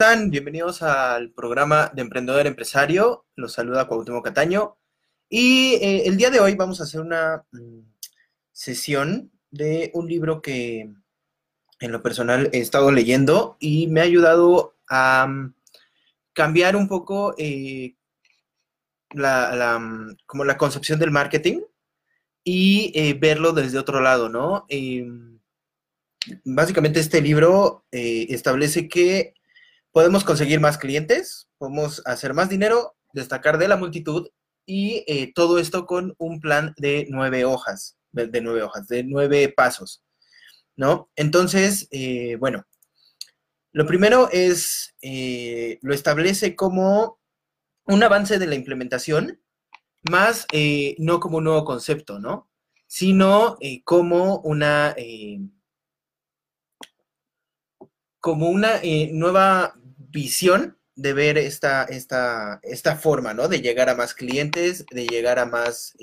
están? Bienvenidos al programa de Emprendedor Empresario. Los saluda Cuauhtémoc Cataño. Y eh, el día de hoy vamos a hacer una mm, sesión de un libro que en lo personal he estado leyendo y me ha ayudado a mm, cambiar un poco eh, la, mm, como la concepción del marketing y eh, verlo desde otro lado, ¿no? Básicamente este libro establece que podemos conseguir más clientes, podemos hacer más dinero, destacar de la multitud y eh, todo esto con un plan de nueve hojas, de, nueve hojas, de nueve pasos, ¿no? Entonces, bueno, lo primero es, lo establece como un avance de la implementación, más eh, no como un nuevo concepto, ¿no? Sino eh, como una, eh, como una nueva visión de ver esta, esta, esta forma, ¿no? De llegar a más clientes, de llegar a más,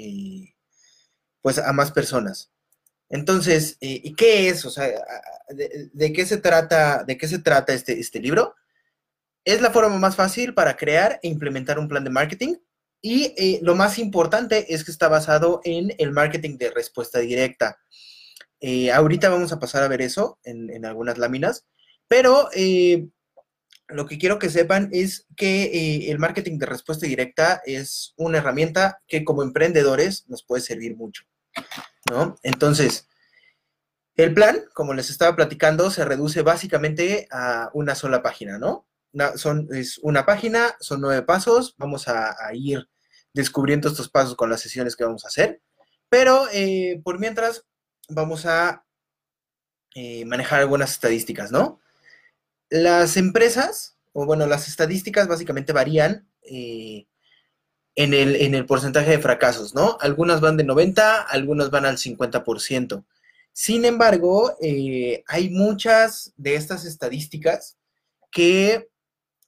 pues a más personas. Entonces, ¿y qué es? O sea, de, qué se trata, de qué se trata este, este libro? Es la forma más fácil para crear e implementar un plan de marketing. Y eh, lo más importante es que está basado en el marketing de respuesta directa. Eh, ahorita vamos a pasar a ver eso en, algunas láminas, pero eh, lo que quiero que sepan es que el marketing de respuesta directa es una herramienta que como emprendedores nos puede servir mucho, ¿no? Entonces, el plan, como les estaba platicando, se reduce básicamente a una sola página, ¿no? son, es una página, son nueve pasos, vamos a, ir descubriendo estos pasos con las sesiones que vamos a hacer, pero eh, por mientras vamos a eh, manejar algunas estadísticas, ¿no? Las empresas, o bueno, las estadísticas básicamente varían eh, en, el, en el porcentaje de fracasos, ¿no? Algunas van de 90, algunas van al 50%. Sin embargo, hay muchas de estas estadísticas que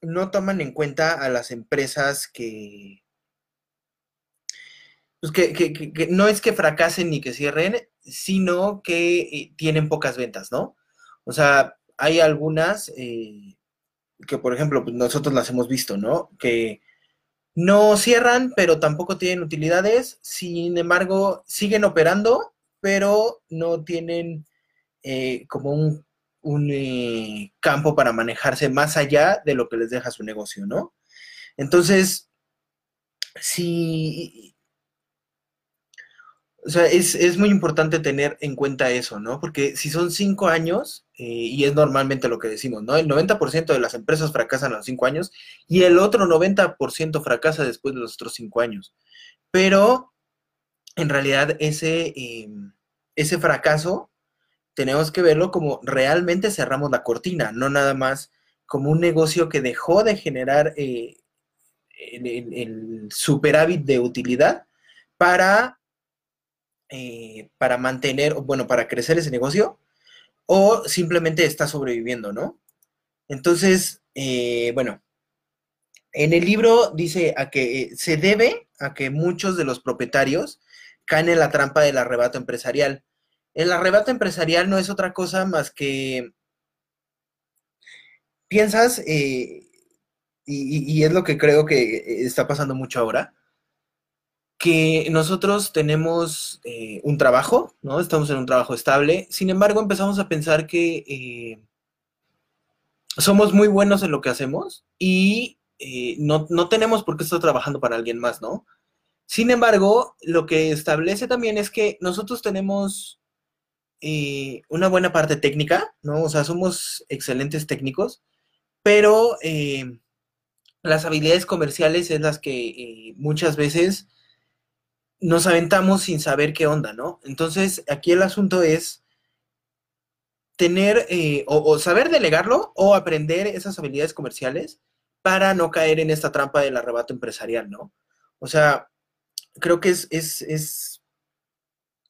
no toman en cuenta a las empresas que, pues que, no es que fracasen ni que cierren, sino que eh, tienen pocas ventas, ¿no? O sea, hay algunas eh, que, por ejemplo, pues nosotros las hemos visto, ¿no? Que no cierran, pero tampoco tienen utilidades, sin embargo, siguen operando, pero no tienen eh, como un un eh, campo para manejarse más allá de lo que les deja su negocio, ¿no? Entonces, sí, o sea, es, muy importante tener en cuenta eso, ¿no? Porque si son cinco años, eh, y es normalmente lo que decimos, ¿no? El 90% de las empresas fracasan a los cinco años y el otro 90% fracasa después de los otros cinco años. Pero en realidad ese, em, ese fracaso tenemos que verlo como realmente cerramos la cortina, no nada más como un negocio que dejó de generar eh, el, superávit de utilidad para, eh, para mantener, bueno, para crecer ese negocio, o simplemente está sobreviviendo, ¿no? Entonces, eh, bueno, en el libro dice a que se debe a que muchos de los propietarios caen en la trampa del arrebato empresarial el arrebato empresarial no es otra cosa más que piensas, eh, y, es lo que creo que está pasando mucho ahora, que nosotros tenemos eh, un trabajo, ¿no? Estamos en un trabajo estable, sin embargo empezamos a pensar que eh, somos muy buenos en lo que hacemos y eh, no, no tenemos por qué estar trabajando para alguien más, ¿no? Sin embargo, lo que establece también es que nosotros tenemos una buena parte técnica, ¿no? O sea, somos excelentes técnicos, pero las habilidades comerciales es las que muchas veces nos aventamos sin saber qué onda, ¿no? Entonces, aquí el asunto es tener o, o, saber delegarlo o aprender esas habilidades comerciales para no caer en esta trampa del arrebato empresarial, ¿no? O sea, creo que es, es,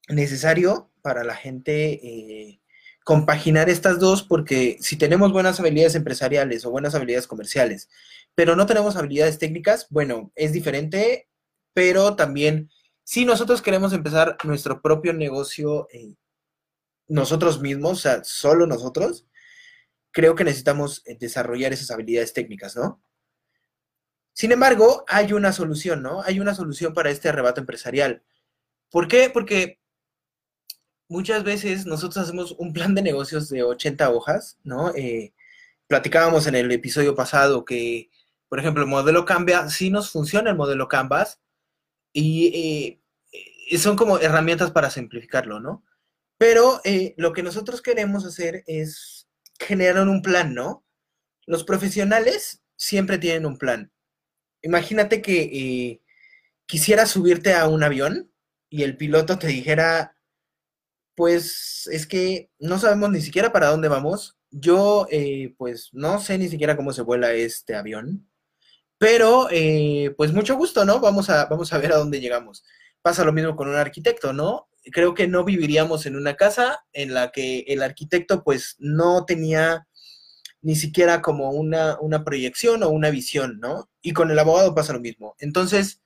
necesario para la gente eh, compaginar estas dos porque si tenemos buenas habilidades empresariales o buenas habilidades comerciales, pero no tenemos habilidades técnicas, bueno, es diferente, pero también si nosotros queremos empezar nuestro propio negocio eh, nosotros mismos, o sea, solo nosotros, creo que necesitamos eh, desarrollar esas habilidades técnicas, ¿no? Sin embargo, hay una solución, ¿no? Hay una solución para este arrebato empresarial. ¿Por qué? Porque muchas veces nosotros hacemos un plan de negocios de 80 hojas, ¿no? Eh, platicábamos en el episodio pasado que, por ejemplo, el modelo Canvas, sí nos funciona el modelo Canvas y eh, son como herramientas para simplificarlo, ¿no? Pero eh, lo que nosotros queremos hacer es generar un plan, ¿no? Los profesionales siempre tienen un plan imagínate que eh, quisieras subirte a un avión y el piloto te dijera, pues es que no sabemos ni siquiera para dónde vamos. Yo, pues no sé ni siquiera cómo se vuela este avión, pero eh, pues mucho gusto, ¿no? Vamos a, vamos a ver a dónde llegamos. Pasa lo mismo con un arquitecto, ¿no? Creo que no viviríamos en una casa en la que el arquitecto pues no tenía ni siquiera como una, una proyección o una visión, ¿no? Y con el abogado pasa lo mismo. Entonces,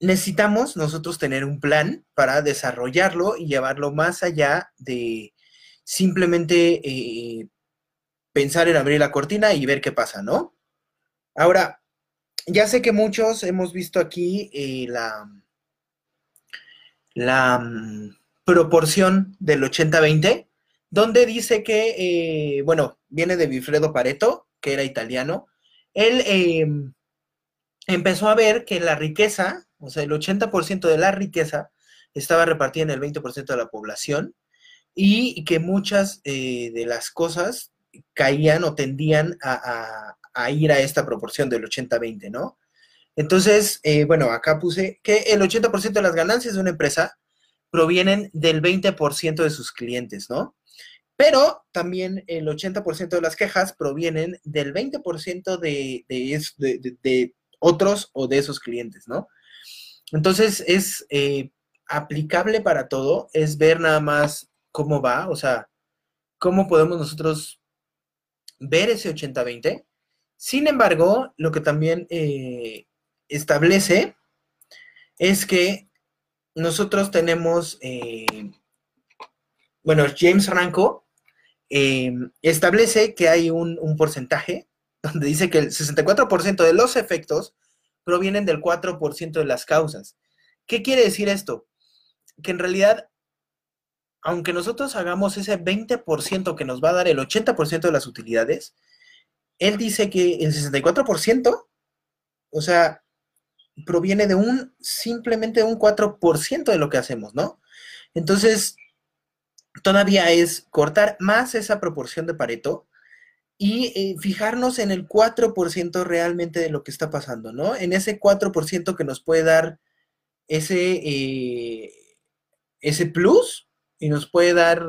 necesitamos nosotros tener un plan para desarrollarlo y llevarlo más allá de simplemente eh, pensar en abrir la cortina y ver qué pasa, ¿no? Ahora, ya sé que muchos hemos visto aquí eh, la, la mm, proporción del 80-20, donde dice que, eh, bueno, viene de Wilfredo Pareto, que era italiano. Él em, empezó a ver que la riqueza, o sea, el 80% de la riqueza estaba repartida en el 20% de la población y que muchas eh, de las cosas caían o tendían a, ir a esta proporción del 80-20, ¿no? Entonces, eh, bueno, acá puse que el 80% de las ganancias de una empresa provienen del 20% de sus clientes, ¿no? Pero también el 80% de las quejas provienen del 20% de, de, otros o de esos clientes, ¿no? Entonces es eh, aplicable para todo, es ver nada más cómo va, o sea, cómo podemos nosotros ver ese 80-20. Sin embargo, lo que también eh, establece es que nosotros tenemos, eh, bueno, James Ranco eh, establece que hay un, porcentaje donde dice que el 64% de los efectos provienen del 4% de las causas. ¿Qué quiere decir esto? Que en realidad, aunque nosotros hagamos ese 20% que nos va a dar el 80% de las utilidades, él dice que el 64%, o sea, proviene de un, simplemente de un 4% de lo que hacemos, ¿no? Entonces, todavía es cortar más esa proporción de Pareto y eh, fijarnos en el 4% realmente de lo que está pasando, ¿no? En ese 4% que nos puede dar ese, eh, ese plus y nos puede dar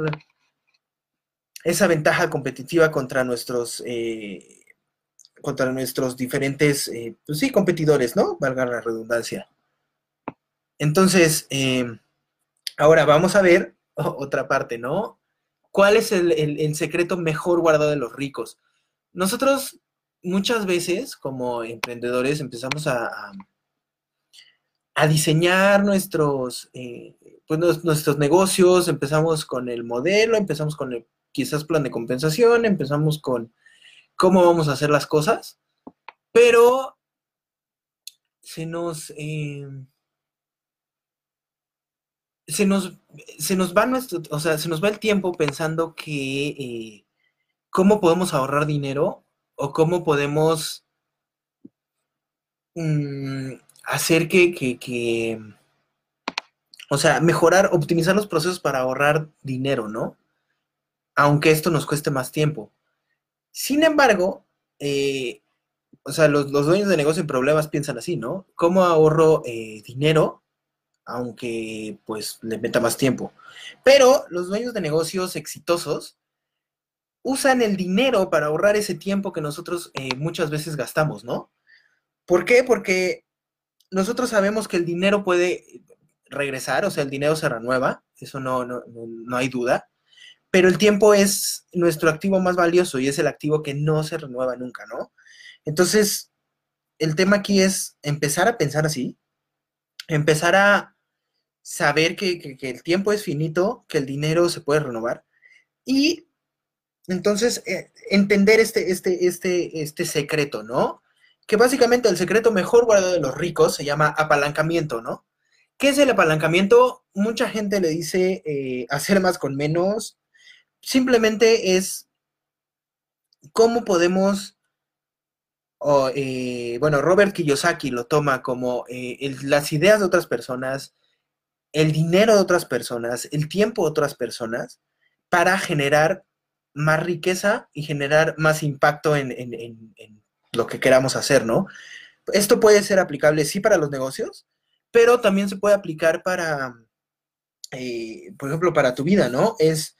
esa ventaja competitiva contra nuestros, eh, contra nuestros diferentes, pues sí, competidores, ¿no? Valga la redundancia. Entonces, ahora vamos a ver otra parte, ¿no? ¿Cuál es el, secreto mejor guardado de los ricos? Nosotros muchas veces como emprendedores empezamos a, a, diseñar nuestros, eh, pues, nuestros negocios, empezamos con el modelo, empezamos con el quizás plan de compensación, empezamos con cómo vamos a hacer las cosas, pero se nos... Eh, se nos, se nos va nuestro, o sea, se nos va el tiempo pensando que eh, cómo podemos ahorrar dinero o cómo podemos mm, hacer que, que, que, o sea, mejorar, optimizar los procesos para ahorrar dinero, ¿no? Aunque esto nos cueste más tiempo. Sin embargo, eh, o sea, los, los, dueños de negocio en problemas piensan así, ¿no? ¿Cómo ahorro eh, dinero? Aunque pues le meta más tiempo. Pero los dueños de negocios exitosos usan el dinero para ahorrar ese tiempo que nosotros eh, muchas veces gastamos, ¿no? ¿Por qué? Porque nosotros sabemos que el dinero puede regresar, o sea, el dinero se renueva, eso no, no, no hay duda, pero el tiempo es nuestro activo más valioso y es el activo que no se renueva nunca, ¿no? Entonces, el tema aquí es empezar a pensar así, empezar a saber que, el tiempo es finito, que el dinero se puede renovar y entonces eh, entender este, este, este, este secreto, ¿no? que básicamente el secreto mejor guardado de los ricos se llama apalancamiento, ¿no? ¿Qué es el apalancamiento? Mucha gente le dice eh, hacer más con menos. Simplemente es cómo podemos, eh, bueno, Robert Kiyosaki lo toma como eh, las ideas de otras personas, el dinero de otras personas, el tiempo de otras personas, para generar más riqueza y generar más impacto en lo que queramos hacer, ¿no? Esto puede ser aplicable, sí, para los negocios, pero también se puede aplicar para, eh, por ejemplo, para tu vida, ¿no? Es,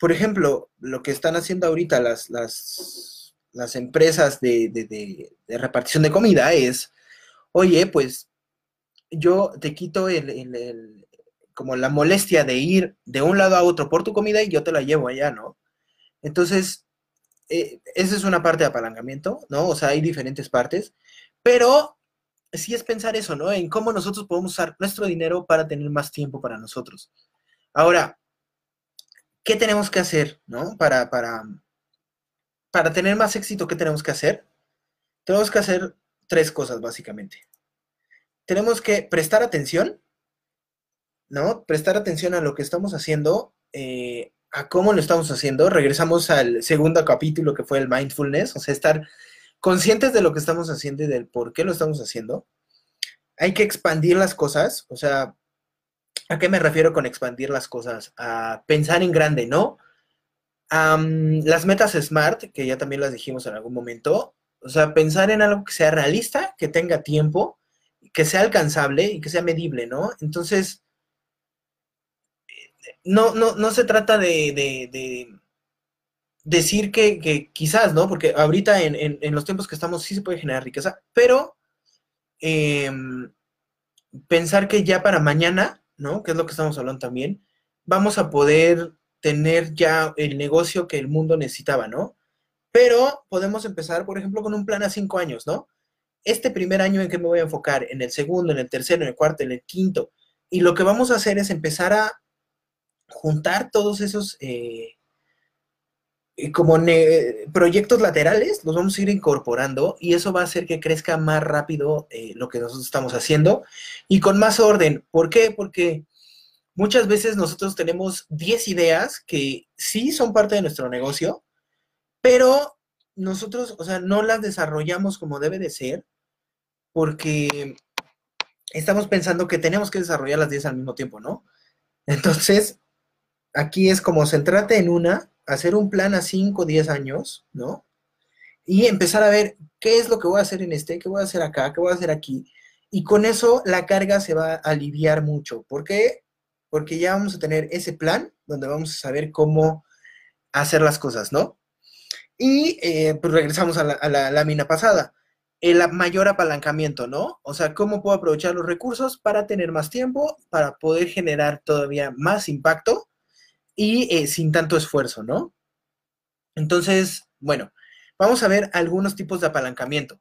por ejemplo, lo que están haciendo ahorita las, las, las empresas de, de, de, repartición de comida es, oye, pues yo te quito el, el, el, como la molestia de ir de un lado a otro por tu comida y yo te la llevo allá, ¿no? Entonces, eh, esa es una parte de apalancamiento, ¿no? O sea, hay diferentes partes, pero sí es pensar eso, ¿no? En cómo nosotros podemos usar nuestro dinero para tener más tiempo para nosotros. Ahora, ¿qué tenemos que hacer, ¿no? Para, para, para tener más éxito, ¿qué tenemos que hacer? Tenemos que hacer tres cosas, básicamente. Tenemos que prestar atención, ¿no? Prestar atención a lo que estamos haciendo, eh, a cómo lo estamos haciendo, regresamos al segundo capítulo que fue el mindfulness, o sea, estar conscientes de lo que estamos haciendo y del por qué lo estamos haciendo. Hay que expandir las cosas, o sea, ¿a qué me refiero con expandir las cosas? A pensar en grande, ¿no? Las metas SMART, que ya también las dijimos en algún momento, o sea, pensar en algo que sea realista, que tenga tiempo, que sea alcanzable y que sea medible, ¿no? Entonces, no, no, no se trata de, de, de decir que, quizás, ¿no? Porque ahorita en, en, los tiempos que estamos sí se puede generar riqueza, pero eh, pensar que ya para mañana, ¿no? Que es lo que estamos hablando también, vamos a poder tener ya el negocio que el mundo necesitaba, ¿no? Pero podemos empezar, por ejemplo, con un plan a cinco años, ¿no? Este primer año en que me voy a enfocar, en el segundo, en el tercero, en el cuarto, en el quinto. Y lo que vamos a hacer es empezar a juntar todos esos eh, como proyectos laterales, los vamos a ir incorporando y eso va a hacer que crezca más rápido eh, lo que nosotros estamos haciendo y con más orden. ¿Por qué? Porque muchas veces nosotros tenemos 10 ideas que sí son parte de nuestro negocio, pero nosotros, o sea, no las desarrollamos como debe de ser porque estamos pensando que tenemos que desarrollar las 10 al mismo tiempo, ¿no? Entonces, aquí es como centrarte en una, hacer un plan a 5 o 10 años, ¿no? Y empezar a ver qué es lo que voy a hacer en este, qué voy a hacer acá, qué voy a hacer aquí. Y con eso la carga se va a aliviar mucho. ¿Por qué? Porque ya vamos a tener ese plan donde vamos a saber cómo hacer las cosas, ¿no? Y eh, pues regresamos a la, a la lámina pasada. El mayor apalancamiento, ¿no? O sea, cómo puedo aprovechar los recursos para tener más tiempo, para poder generar todavía más impacto y eh, sin tanto esfuerzo, ¿no? Entonces, bueno, vamos a ver algunos tipos de apalancamiento.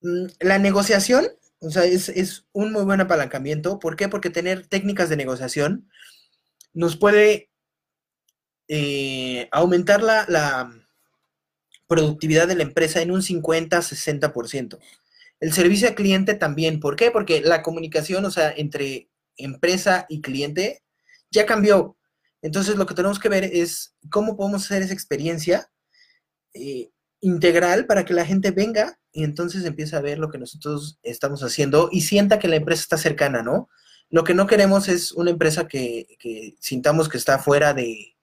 Mm, la negociación, o sea, es, un muy buen apalancamiento. ¿Por qué? Porque tener técnicas de negociación nos puede eh, aumentar la, la, productividad de la empresa en un 50-60%. El servicio al cliente también. ¿Por qué? Porque la comunicación, o sea, entre empresa y cliente ya cambió. Entonces lo que tenemos que ver es cómo podemos hacer esa experiencia eh, integral para que la gente venga y entonces empieza a ver lo que nosotros estamos haciendo y sienta que la empresa está cercana, ¿no? Lo que no queremos es una empresa que, que sintamos que está fuera de,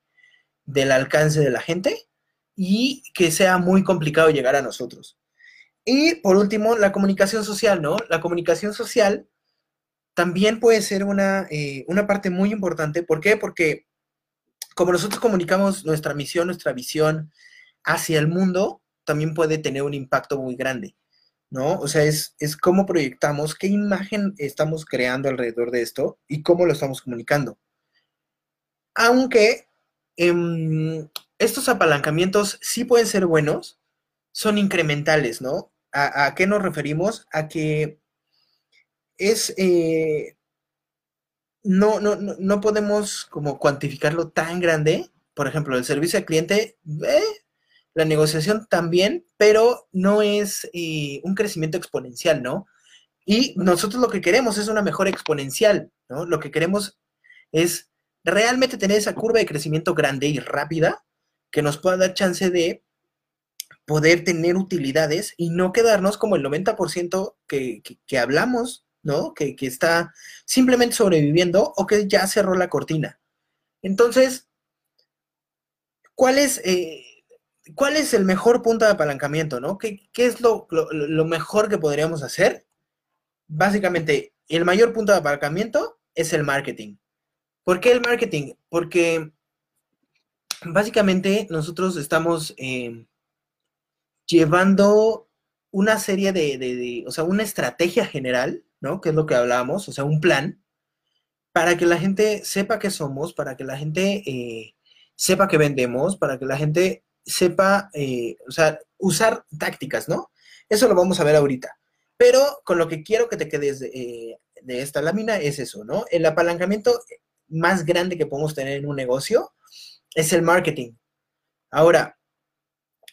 del alcance de la gente y que sea muy complicado llegar a nosotros. Y por último, la comunicación social, ¿no? La comunicación social también puede ser una, eh, una parte muy importante. ¿Por qué? Porque como nosotros comunicamos nuestra misión, nuestra visión hacia el mundo, también puede tener un impacto muy grande, ¿no? O sea, es, es cómo proyectamos, qué imagen estamos creando alrededor de esto y cómo lo estamos comunicando. Aunque em, estos apalancamientos sí pueden ser buenos, son incrementales, ¿no? ¿A, qué nos referimos? A que es, eh, no, no, no, podemos como cuantificarlo tan grande. Por ejemplo, el servicio al cliente, eh, la negociación también, pero no es eh, un crecimiento exponencial, ¿no? Y nosotros lo que queremos es una mejora exponencial, ¿no? Lo que queremos es realmente tener esa curva de crecimiento grande y rápida que nos pueda dar chance de poder tener utilidades y no quedarnos como el 90% que, que, hablamos, ¿no? Que, está simplemente sobreviviendo o que ya cerró la cortina. Entonces, ¿cuál es, eh, ¿cuál es el mejor punto de apalancamiento, ¿no? ¿Qué, es lo, lo, mejor que podríamos hacer? Básicamente, el mayor punto de apalancamiento es el marketing. ¿Por qué el marketing? Porque básicamente nosotros estamos eh, llevando una serie de, o sea, una estrategia general, ¿no? Que es lo que hablábamos, o sea, un plan, para que la gente sepa qué somos, para que la gente eh, sepa que vendemos, para que la gente sepa, eh, o sea, usar tácticas, ¿no? Eso lo vamos a ver ahorita. Pero con lo que quiero que te quedes de esta lámina es eso, ¿no? El apalancamiento más grande que podemos tener en un negocio es el marketing. Ahora,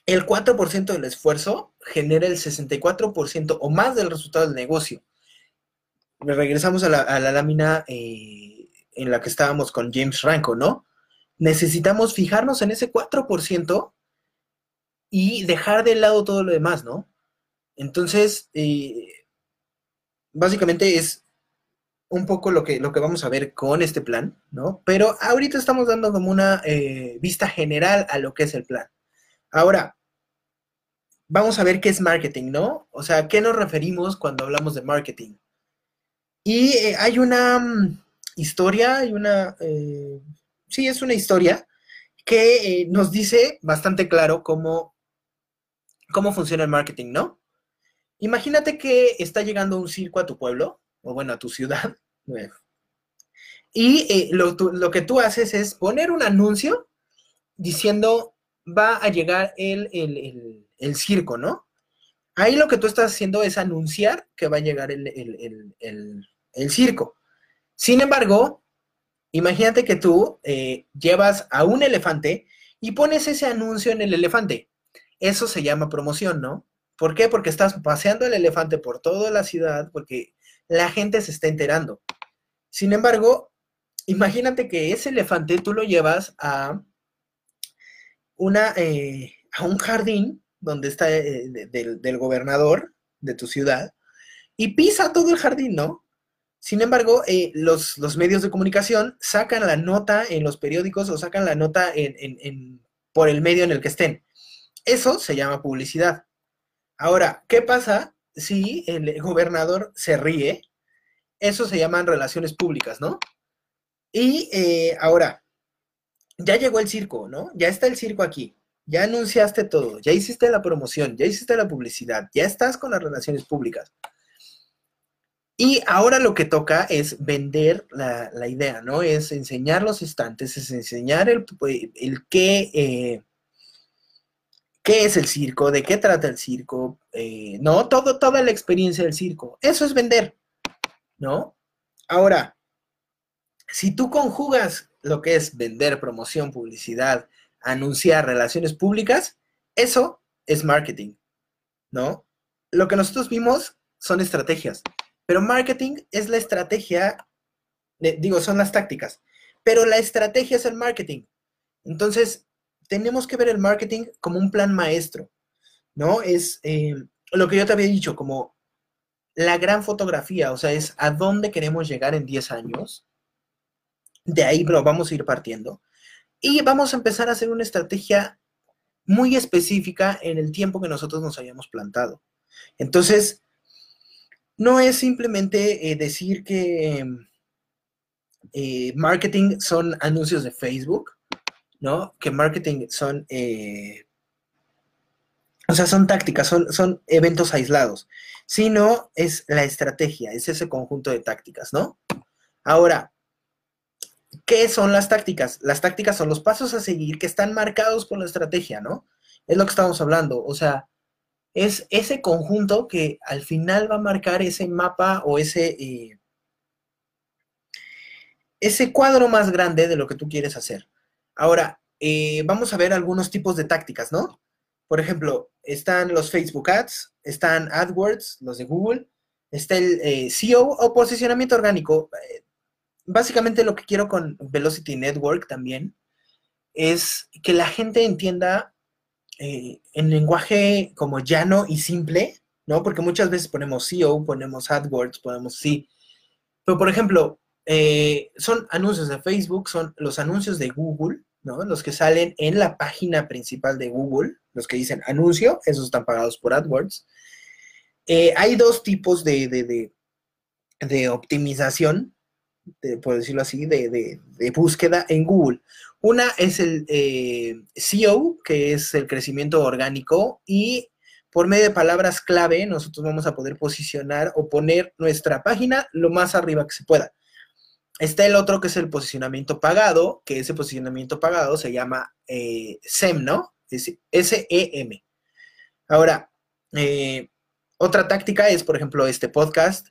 el 4% del esfuerzo genera el 64% o más del resultado del negocio. Regresamos a la, lámina eh, en la que estábamos con James Ranco, ¿no? Necesitamos fijarnos en ese 4% y dejar de lado todo lo demás, ¿no? Entonces, eh, básicamente es un poco lo que, lo que vamos a ver con este plan, ¿no? Pero ahorita estamos dando como una eh, vista general a lo que es el plan. Ahora, vamos a ver qué es marketing, ¿no? O sea, ¿qué nos referimos cuando hablamos de marketing? Y eh, hay una mm, historia, hay una, eh, sí, es una historia que nos dice bastante claro cómo, cómo funciona el marketing, ¿no? Imagínate que está llegando un circo a tu pueblo, o bueno, a tu ciudad. Y eh, lo, que tú haces es poner un anuncio diciendo va a llegar el, el, circo, ¿no? Ahí lo que tú estás haciendo es anunciar que va a llegar el, circo. Sin embargo, imagínate que tú eh, llevas a un elefante y pones ese anuncio en el elefante. Eso se llama promoción, ¿no? ¿Por qué? Porque estás paseando el elefante por toda la ciudad, porque la gente se está enterando. Sin embargo, imagínate que ese elefante tú lo llevas a, una, eh, a un jardín donde está eh, del, gobernador de tu ciudad y pisa todo el jardín, ¿no? Sin embargo, eh, los, medios de comunicación sacan la nota en los periódicos o sacan la nota por el medio en el que estén. Eso se llama publicidad. Ahora, ¿qué pasa si el gobernador se ríe, eso se llaman relaciones públicas, ¿no? Y eh, ahora, ya llegó el circo, ¿no? Ya está el circo aquí. Ya anunciaste todo, ya hiciste la promoción, ya hiciste la publicidad, ya estás con las relaciones públicas. Y ahora lo que toca es vender la, idea, ¿no? Es enseñar los estantes, es enseñar el, el qué, eh, qué es el circo, de qué trata el circo, eh, ¿no? Todo, toda la experiencia del circo. Eso es vender, ¿no? Ahora, si tú conjugas lo que es vender, promoción, publicidad, anunciar, relaciones públicas, eso es marketing, ¿no? Lo que nosotros vimos son estrategias, pero marketing es la estrategia, digo, son las tácticas, pero la estrategia es el marketing. Entonces, tenemos que ver el marketing como un plan maestro, ¿no? Es, eh, lo que yo te había dicho, como la gran fotografía, o sea, es a dónde queremos llegar en 10 años. De ahí lo vamos a ir partiendo. Y vamos a empezar a hacer una estrategia muy específica en el tiempo que nosotros nos hayamos plantado. Entonces, no es simplemente eh, decir que eh, marketing son anuncios de Facebook, ¿no? Que marketing son, eh, o sea, son tácticas, son, son eventos aislados, sino es la estrategia, es ese conjunto de tácticas, ¿no? Ahora, ¿qué son las tácticas? Las tácticas son los pasos a seguir que están marcados por la estrategia, ¿no? Es lo que estamos hablando, o sea, es ese conjunto que al final va a marcar ese mapa o ese, eh, ese cuadro más grande de lo que tú quieres hacer. Ahora, eh, vamos a ver algunos tipos de tácticas, ¿no? Por ejemplo, están los Facebook Ads, están AdWords, los de Google, está el eh, SEO o posicionamiento orgánico. básicamente lo que quiero con Velocity Network también es que la gente entienda eh, en lenguaje como llano y simple, ¿no? Porque muchas veces ponemos SEO, ponemos AdWords, ponemos sí. Pero, por ejemplo, eh, son anuncios de Facebook, son los anuncios de Google, ¿no? Los que salen en la página principal de Google, los que dicen anuncio, esos están pagados por AdWords. Eh, hay dos tipos de, de, optimización, por decirlo así, de, búsqueda en Google. Una es el eh, SEO, que es el crecimiento orgánico, y por medio de palabras clave nosotros vamos a poder posicionar o poner nuestra página lo más arriba que se pueda. Está el otro que es el posicionamiento pagado, que ese posicionamiento pagado se llama eh, SEM, ¿no? S-E-M. Ahora, eh, otra táctica es, por ejemplo, este podcast.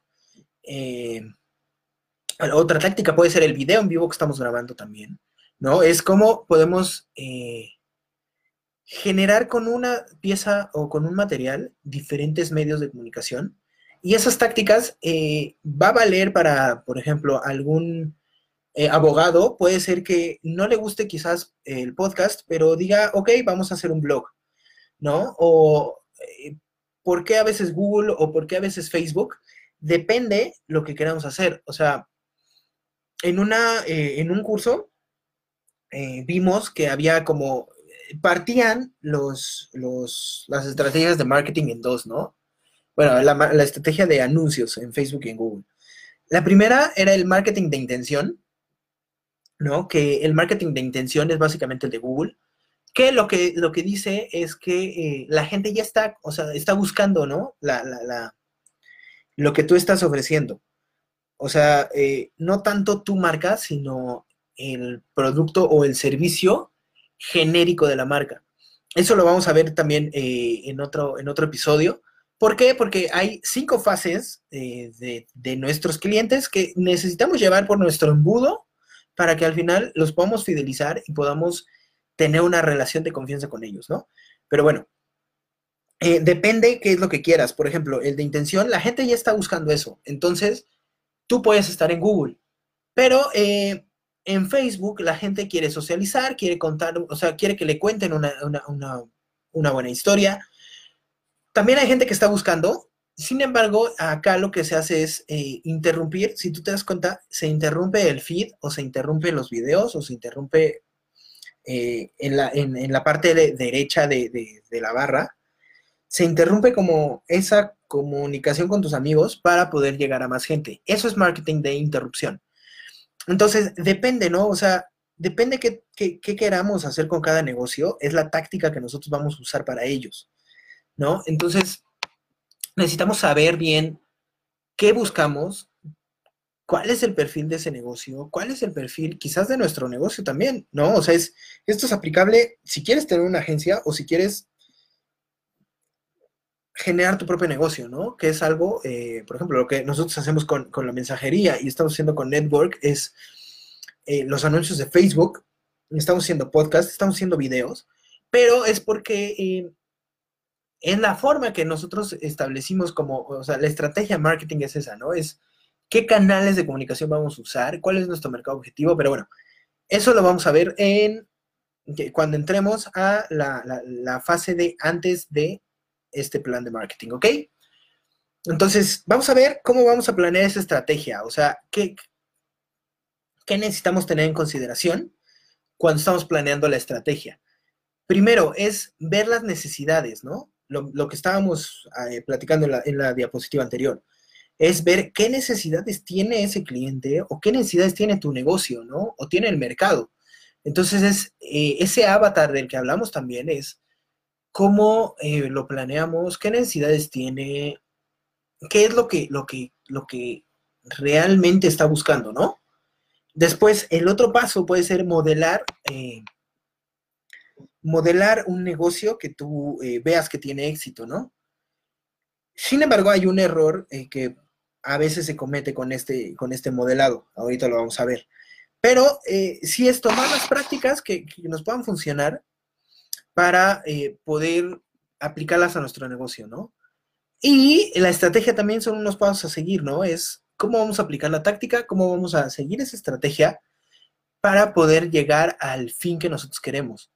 otra táctica puede ser el video en vivo que estamos grabando también. ¿No? Es como podemos eh, generar con una pieza o con un material diferentes medios de comunicación. Y esas tácticas eh, va a valer para, por ejemplo, algún eh, abogado. Puede ser que no le guste quizás el podcast, pero diga, ok, vamos a hacer un blog, ¿no? O ¿por qué a veces Google o por qué a veces Facebook? Depende lo que queramos hacer. O sea, en, una, en un curso eh, vimos que había como, partían los, las estrategias de marketing en dos, ¿no? Bueno, la, la estrategia de anuncios en Facebook y en Google. La primera era el marketing de intención, ¿no? Que el marketing de intención es básicamente el de Google, que lo que, lo que dice es que eh, la gente ya está, o sea, está buscando, ¿no? La, la, lo que tú estás ofreciendo. O sea, eh, no tanto tu marca, sino el producto o el servicio genérico de la marca. Eso lo vamos a ver también eh, en, otro, en otro episodio. ¿Por qué? Porque hay cinco fases eh, de, nuestros clientes que necesitamos llevar por nuestro embudo para que al final los podamos fidelizar y podamos tener una relación de confianza con ellos, ¿no? Pero bueno, eh, depende qué es lo que quieras. Por ejemplo, el de intención, la gente ya está buscando eso. Entonces, tú puedes estar en Google, pero en Facebook la gente quiere socializar, quiere contar, o sea, quiere que le cuenten una, buena historia. También hay gente que está buscando, sin embargo, acá lo que se hace es eh, interrumpir, si tú te das cuenta, se interrumpe el feed o se interrumpe los videos o se interrumpe eh, en, la, parte derecha de, de la barra, se interrumpe como esa comunicación con tus amigos para poder llegar a más gente. Eso es marketing de interrupción. Entonces, depende, ¿no? O sea, depende qué, qué, queramos hacer con cada negocio, es la táctica que nosotros vamos a usar para ellos, ¿no? Entonces, necesitamos saber bien qué buscamos, cuál es el perfil de ese negocio, cuál es el perfil quizás de nuestro negocio también, ¿no? O sea, es, esto es aplicable si quieres tener una agencia o si quieres generar tu propio negocio, ¿no? Que es algo, eh, por ejemplo, lo que nosotros hacemos con, la mensajería y estamos haciendo con Network es eh, los anuncios de Facebook, estamos haciendo podcast, estamos haciendo videos, pero es porque eh, en la forma que nosotros establecimos como, o sea, la estrategia marketing es esa, ¿no? Es qué canales de comunicación vamos a usar, cuál es nuestro mercado objetivo, pero bueno, eso lo vamos a ver en cuando entremos a la fase de antes de este plan de marketing, ¿ok? Entonces, vamos a ver cómo vamos a planear esa estrategia, o sea, qué, qué necesitamos tener en consideración cuando estamos planeando la estrategia. Primero es ver las necesidades, ¿no? Lo, que estábamos eh, platicando en la, diapositiva anterior es ver qué necesidades tiene ese cliente o qué necesidades tiene tu negocio, ¿no? O tiene el mercado. Entonces, es, eh, ese avatar del que hablamos también es cómo eh, lo planeamos, qué necesidades tiene, qué es lo que, lo que, lo que realmente está buscando, ¿no? Después, el otro paso puede ser modelar, eh, modelar un negocio que tú veas que tiene éxito, ¿no? Sin embargo, hay un error que a veces se comete con este, con este modelado. Ahorita lo vamos a ver. Pero eh, sí es tomar las prácticas que, nos puedan funcionar para eh, poder aplicarlas a nuestro negocio, ¿no? Y la estrategia también son unos pasos a seguir, ¿no? Es cómo vamos a aplicar la táctica, cómo vamos a seguir esa estrategia para poder llegar al fin que nosotros queremos.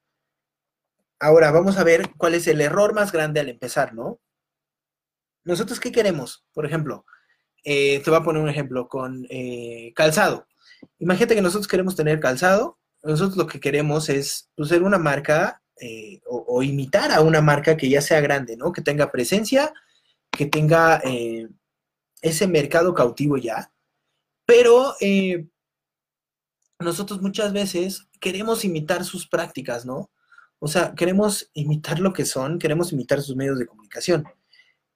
Ahora vamos a ver cuál es el error más grande al empezar, ¿no? Nosotros, ¿qué queremos? Por ejemplo, eh, te voy a poner un ejemplo con calzado. Imagínate que nosotros queremos tener calzado, nosotros lo que queremos es pues, ser una marca eh, o, imitar a una marca que ya sea grande, ¿no? Que tenga presencia, que tenga eh, ese mercado cautivo ya. Pero eh, nosotros muchas veces queremos imitar sus prácticas, ¿no? O sea, queremos imitar lo que son, queremos imitar sus medios de comunicación.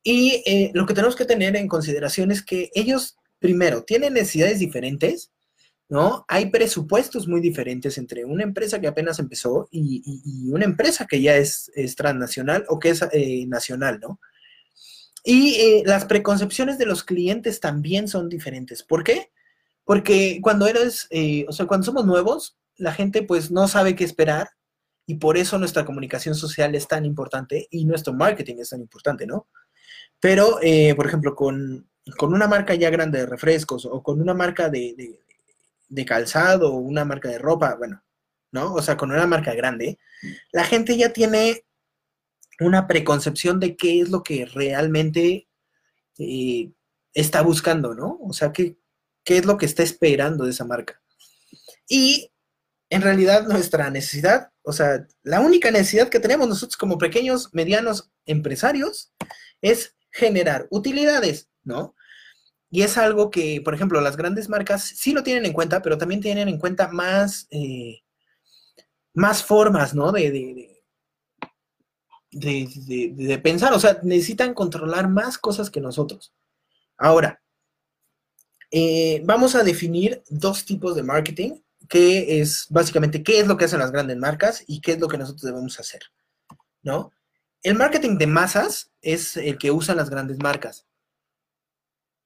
Y lo que tenemos que tener en consideración es que ellos, primero, tienen necesidades diferentes ¿no? Hay presupuestos muy diferentes entre una empresa que apenas empezó y, una empresa que ya es, transnacional o que es eh, nacional, ¿no? Y eh, las preconcepciones de los clientes también son diferentes. ¿Por qué? Porque cuando eres, eh, o sea, cuando somos nuevos, la gente pues no sabe qué esperar y por eso nuestra comunicación social es tan importante y nuestro marketing es tan importante, ¿no? Pero, por ejemplo, con, una marca ya grande de refrescos o con una marca de calzado o una marca de ropa, bueno, ¿no? O sea, con una marca grande, la gente ya tiene una preconcepción de qué es lo que realmente eh, está buscando, ¿no? O sea, qué, qué es lo que está esperando de esa marca. Y en realidad nuestra necesidad, o sea, la única necesidad que tenemos nosotros como pequeños, medianos empresarios es generar utilidades, ¿no? Y es algo que, por ejemplo, las grandes marcas sí lo tienen en cuenta, pero también tienen en cuenta más, eh, más formas, ¿no? De, de, pensar, o sea, necesitan controlar más cosas que nosotros. Ahora, eh, vamos a definir dos tipos de marketing, que es básicamente qué es lo que hacen las grandes marcas y qué es lo que nosotros debemos hacer, ¿no? El marketing de masas es el que usan las grandes marcas.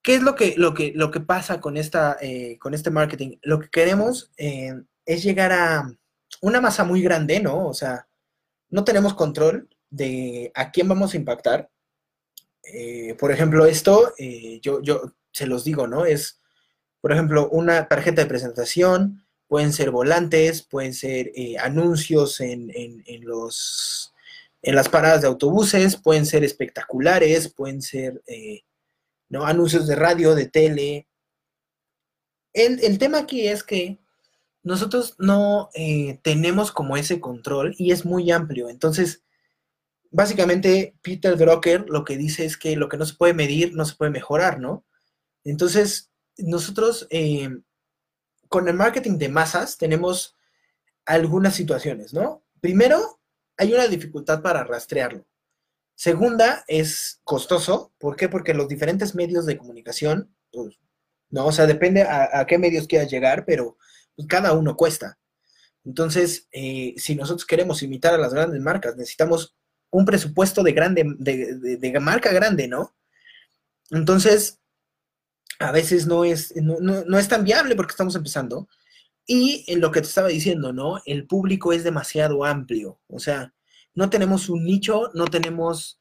¿Qué es lo que, lo que, lo que pasa con, esta, eh, con este marketing? Lo que queremos eh, es llegar a una masa muy grande, ¿no? O sea, no tenemos control de a quién vamos a impactar. Eh, por ejemplo, esto, yo, yo se los digo, ¿no? Es, por ejemplo, una tarjeta de presentación, pueden ser volantes, pueden ser anuncios en, en, los, en las paradas de autobuses, pueden ser espectaculares, pueden ser ¿no? Anuncios de radio, de tele. El, tema aquí es que nosotros no eh, tenemos como ese control y es muy amplio. Entonces, básicamente, Peter Drucker lo que dice es que lo que no se puede medir no se puede mejorar, ¿no? Entonces, nosotros eh, con el marketing de masas tenemos algunas situaciones, ¿no? Primero, hay una dificultad para rastrearlo. Segunda, es costoso. ¿Por qué? Porque los diferentes medios de comunicación, pues, no, o sea, depende a, qué medios quieras llegar, pero cada uno cuesta. Entonces, eh, si nosotros queremos imitar a las grandes marcas, necesitamos un presupuesto de grande, de, marca grande, ¿no? Entonces, a veces no es, no, no es tan viable porque estamos empezando. Y en lo que te estaba diciendo, ¿no? El público es demasiado amplio. O sea, no tenemos un nicho, no tenemos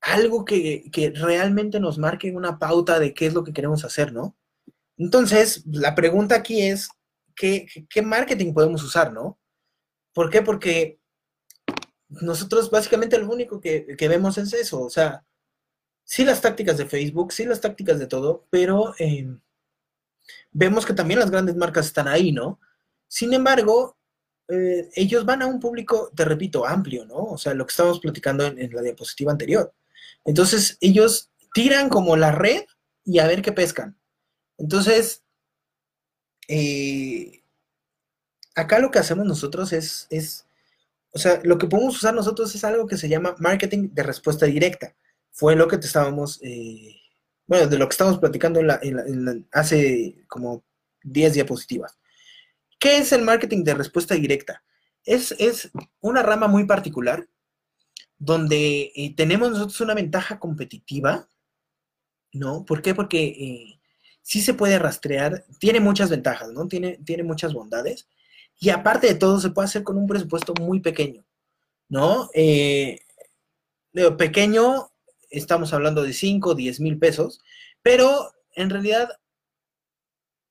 algo que, realmente nos marque una pauta de qué es lo que queremos hacer, ¿no? Entonces, la pregunta aquí es, ¿qué, marketing podemos usar, no? ¿Por qué? Porque nosotros básicamente lo único que, vemos es eso, o sea, sí las tácticas de Facebook, sí las tácticas de todo, pero em, vemos que también las grandes marcas están ahí, ¿no? Sin embargo, eh, ellos van a un público, te repito, amplio, ¿no? O sea, lo que estábamos platicando en, la diapositiva anterior. Entonces, ellos tiran como la red y a ver qué pescan. Entonces, eh, acá lo que hacemos nosotros es, es, o sea, lo que podemos usar nosotros es algo que se llama marketing de respuesta directa. Fue lo que te estábamos, eh, bueno, de lo que estábamos platicando hace como 10 diapositivas. ¿Qué es el marketing de respuesta directa? Es, es una rama muy particular donde eh, tenemos nosotros una ventaja competitiva, ¿no? ¿Por qué? Porque eh, sí se puede rastrear, tiene muchas ventajas, ¿no? Tiene, tiene muchas bondades. Y aparte de todo, se puede hacer con un presupuesto muy pequeño, ¿no? Eh, pequeño, estamos hablando de 5, 10 mil pesos, pero en realidad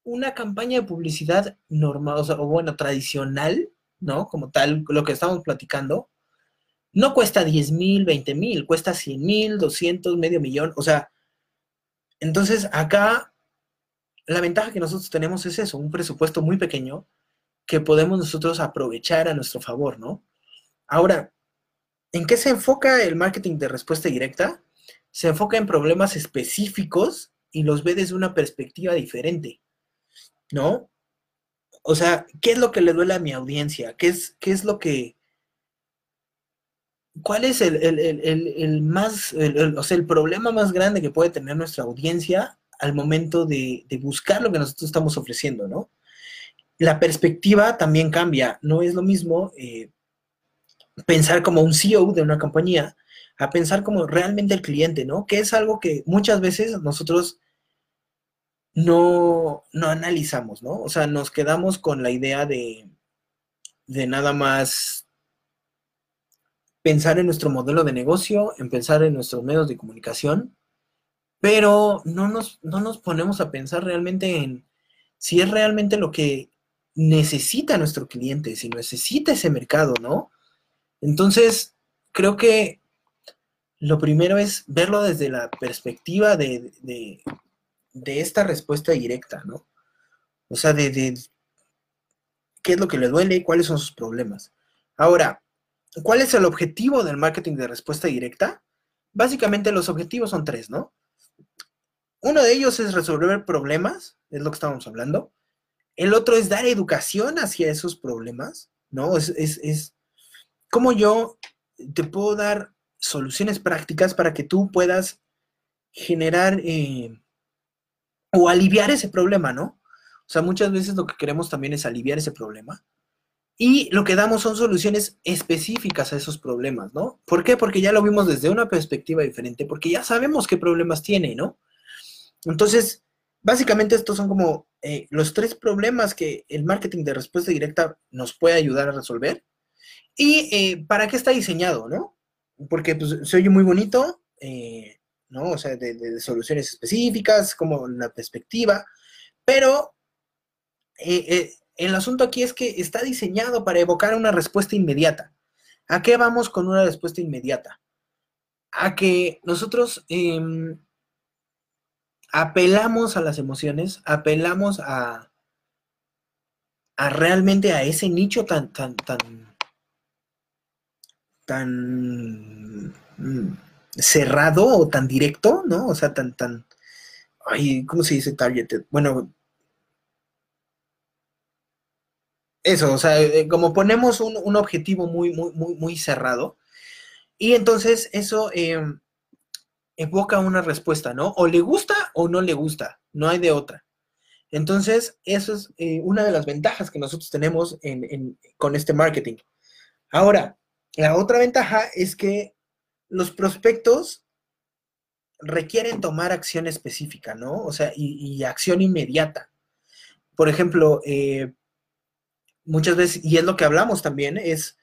una campaña de publicidad normal, o, bueno, tradicional, ¿no? Como tal, lo que estamos platicando, no cuesta 10 mil, 20 mil, cuesta 100 mil, 200, medio millón, o sea, entonces acá la ventaja que nosotros tenemos es eso, un presupuesto muy pequeño que podemos nosotros aprovechar a nuestro favor, ¿no? Ahora, ¿en qué se enfoca el marketing de respuesta directa? Se enfoca en problemas específicos y los ve desde una perspectiva diferente. ¿No? O sea, ¿qué es lo que le duele a mi audiencia? ¿Qué es, qué es lo que... ¿Cuál es el, más, o sea, el problema más grande que puede tener nuestra audiencia al momento de, buscar lo que nosotros estamos ofreciendo, ¿no? La perspectiva también cambia. No es lo mismo eh, pensar como un CEO de una compañía a pensar como realmente el cliente, ¿no? Que es algo que muchas veces nosotros no, no analizamos, ¿no? O sea, nos quedamos con la idea de, de nada más pensar en nuestro modelo de negocio, en pensar en nuestros medios de comunicación, pero no nos, no nos ponemos a pensar realmente en si es realmente lo que necesita nuestro cliente, si necesita ese mercado, ¿no? Entonces, creo que lo primero es verlo desde la perspectiva de, de esta respuesta directa, ¿no? O sea, de, qué es lo que le duele y cuáles son sus problemas. Ahora, ¿cuál es el objetivo del marketing de respuesta directa? Básicamente los objetivos son tres, ¿no? Uno de ellos es resolver problemas, es lo que estábamos hablando. El otro es dar educación hacia esos problemas, ¿no? Es, es, es cómo yo te puedo dar soluciones prácticas para que tú puedas generar eh, o aliviar ese problema, ¿no? O sea, muchas veces lo que queremos también es aliviar ese problema. Y lo que damos son soluciones específicas a esos problemas, ¿no? ¿Por qué? Porque ya lo vimos desde una perspectiva diferente, porque ya sabemos qué problemas tiene, ¿no? Entonces, básicamente estos son como eh, los tres problemas que el marketing de respuesta directa nos puede ayudar a resolver. ¿Y eh, para qué está diseñado, no? Porque pues, se oye muy bonito, eh, ¿no? O sea, de, soluciones específicas, como la perspectiva, pero eh, eh, el asunto aquí es que está diseñado para evocar una respuesta inmediata. ¿A qué vamos con una respuesta inmediata? A que nosotros em, apelamos a las emociones, apelamos a, a realmente a ese nicho tan, tan, tan, tan mm, cerrado o tan directo, ¿no? O sea, tan, tan, ay, ¿cómo se dice targeted? Bueno, eso, o sea, eh, como ponemos un, objetivo muy, muy, muy, muy cerrado, y entonces eso em, evoca una respuesta, ¿no? O le gusta o no le gusta, no hay de otra. Entonces, eso es eh, una de las ventajas que nosotros tenemos con este marketing. Ahora, la otra ventaja es que los prospectos requieren tomar acción específica, ¿no? O sea, y, acción inmediata. Por ejemplo, eh, muchas veces, y es lo que hablamos también, es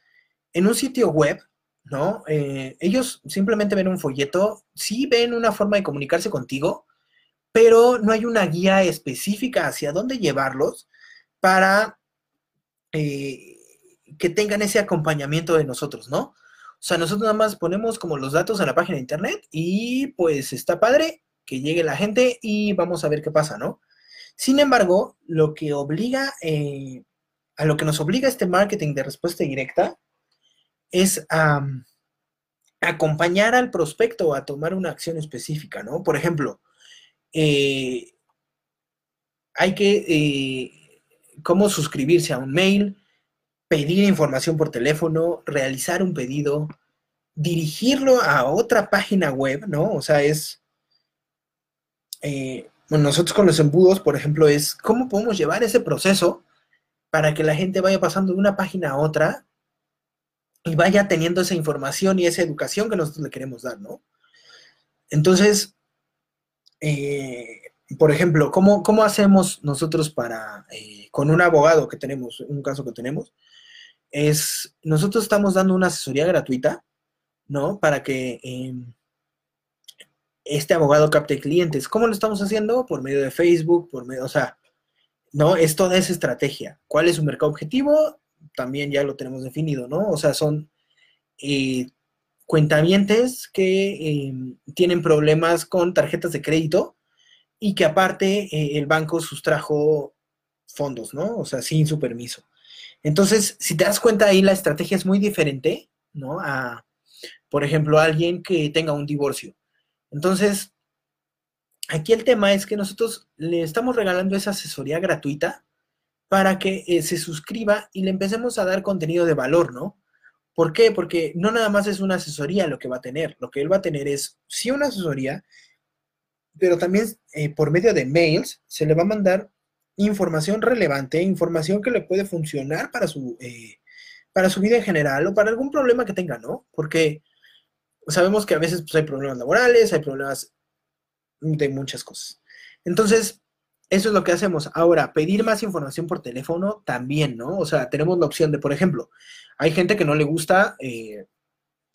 en un sitio web, ¿no? Eh, ellos simplemente ven un folleto, sí ven una forma de comunicarse contigo, pero no hay una guía específica hacia dónde llevarlos para eh, que tengan ese acompañamiento de nosotros, ¿no? O sea, nosotros nada más ponemos como los datos en la página de internet y pues está padre que llegue la gente y vamos a ver qué pasa, ¿no? Sin embargo, lo que obliga, eh, a lo que nos obliga este marketing de respuesta directa es a acompañar al prospecto a tomar una acción específica, ¿no? Por ejemplo, eh, hay que, eh, cómo suscribirse a un mail, pedir información por teléfono, realizar un pedido, dirigirlo a otra página web, ¿no? O sea, es, eh, nosotros con los embudos, por ejemplo, es cómo podemos llevar ese proceso para que la gente vaya pasando de una página a otra y vaya teniendo esa información y esa educación que nosotros le queremos dar, ¿no? Entonces, eh, por ejemplo, ¿cómo, ¿cómo, hacemos nosotros para, eh, con un abogado que tenemos, un caso que tenemos, es, nosotros estamos dando una asesoría gratuita, ¿no? Para que em, este abogado capte clientes. ¿Cómo lo estamos haciendo? Por medio de Facebook, por medio, o sea, ¿no? Es toda esa estrategia. ¿Cuál es su mercado objetivo? También ya lo tenemos definido, ¿no? O sea, son eh, cuentavientes que em, tienen problemas con tarjetas de crédito y que aparte eh, el banco sustrajo fondos, ¿no? O sea, sin su permiso. Entonces, si te das cuenta ahí, la estrategia es muy diferente, ¿no? A, por ejemplo, alguien que tenga un divorcio. Entonces, aquí el tema es que nosotros le estamos regalando esa asesoría gratuita para que eh, se suscriba y le empecemos a dar contenido de valor, ¿no? ¿Por qué? Porque no nada más es una asesoría lo que va a tener, lo que él va a tener es sí una asesoría, pero también eh, por medio de mails se le va a mandar información relevante, información que le puede funcionar para su, eh, para su vida en general o para algún problema que tenga, ¿no? Porque sabemos que a veces pues, hay problemas laborales, hay problemas de muchas cosas. Entonces, eso es lo que hacemos. Ahora, pedir más información por teléfono también, ¿no? O sea, tenemos la opción de, por ejemplo, hay gente que no le gusta eh,